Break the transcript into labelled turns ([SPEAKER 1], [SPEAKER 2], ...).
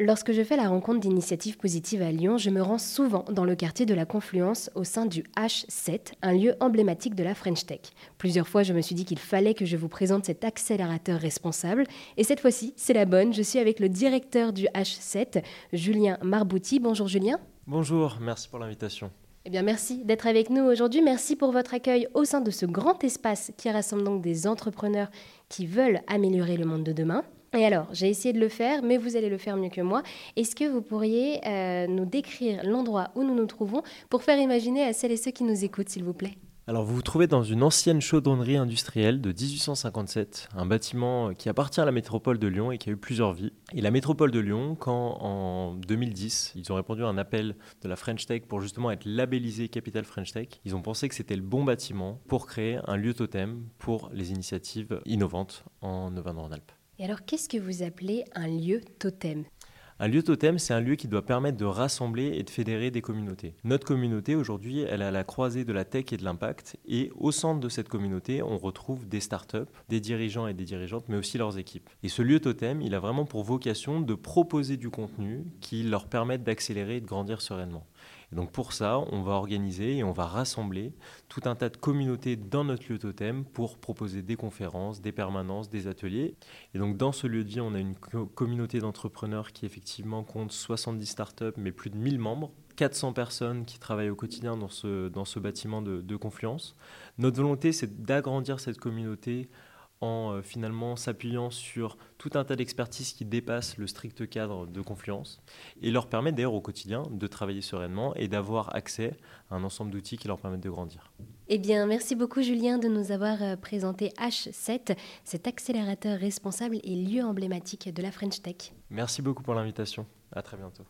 [SPEAKER 1] Lorsque je fais la rencontre d'initiatives positives à Lyon, je me rends souvent dans le quartier de la Confluence au sein du H7, un lieu emblématique de la French Tech. Plusieurs fois, je me suis dit qu'il fallait que je vous présente cet accélérateur responsable. Et cette fois-ci, c'est la bonne. Je suis avec le directeur du H7, Julien Marbouti. Bonjour Julien.
[SPEAKER 2] Bonjour, merci pour l'invitation.
[SPEAKER 1] Eh bien, merci d'être avec nous aujourd'hui. Merci pour votre accueil au sein de ce grand espace qui rassemble donc des entrepreneurs qui veulent améliorer le monde de demain. Et alors, j'ai essayé de le faire, mais vous allez le faire mieux que moi. Est-ce que vous pourriez euh, nous décrire l'endroit où nous nous trouvons pour faire imaginer à celles et ceux qui nous écoutent, s'il vous plaît?
[SPEAKER 2] Alors vous vous trouvez dans une ancienne chaudronnerie industrielle de 1857, un bâtiment qui appartient à la métropole de Lyon et qui a eu plusieurs vies. Et la métropole de Lyon, quand en 2010, ils ont répondu à un appel de la French Tech pour justement être labellisé Capital French Tech, ils ont pensé que c'était le bon bâtiment pour créer un lieu totem pour les initiatives innovantes en Auvergne-Rhône-Alpes.
[SPEAKER 1] Et alors, qu'est-ce que vous appelez un lieu totem?
[SPEAKER 2] Un lieu totem, c'est un lieu qui doit permettre de rassembler et de fédérer des communautés. Notre communauté, aujourd'hui, elle est à la croisée de la tech et de l'impact. Et au centre de cette communauté, on retrouve des startups, des dirigeants et des dirigeantes, mais aussi leurs équipes. Et ce lieu totem, il a vraiment pour vocation de proposer du contenu qui leur permette d'accélérer et de grandir sereinement donc pour ça, on va organiser et on va rassembler tout un tas de communautés dans notre lieu totem pour proposer des conférences, des permanences, des ateliers. Et donc dans ce lieu de vie, on a une communauté d'entrepreneurs qui effectivement compte 70 startups, mais plus de 1000 membres. 400 personnes qui travaillent au quotidien dans ce, dans ce bâtiment de, de Confluence. Notre volonté, c'est d'agrandir cette communauté en euh, finalement s'appuyant sur tout un tas d'expertises qui dépassent le strict cadre de Confluence et leur permettent d'ailleurs au quotidien de travailler sereinement et d'avoir accès à un ensemble d'outils qui leur permettent de grandir.
[SPEAKER 1] Eh bien, merci beaucoup Julien de nous avoir euh, présenté H7, cet accélérateur responsable et lieu emblématique de la French Tech.
[SPEAKER 2] Merci beaucoup pour l'invitation. À très bientôt.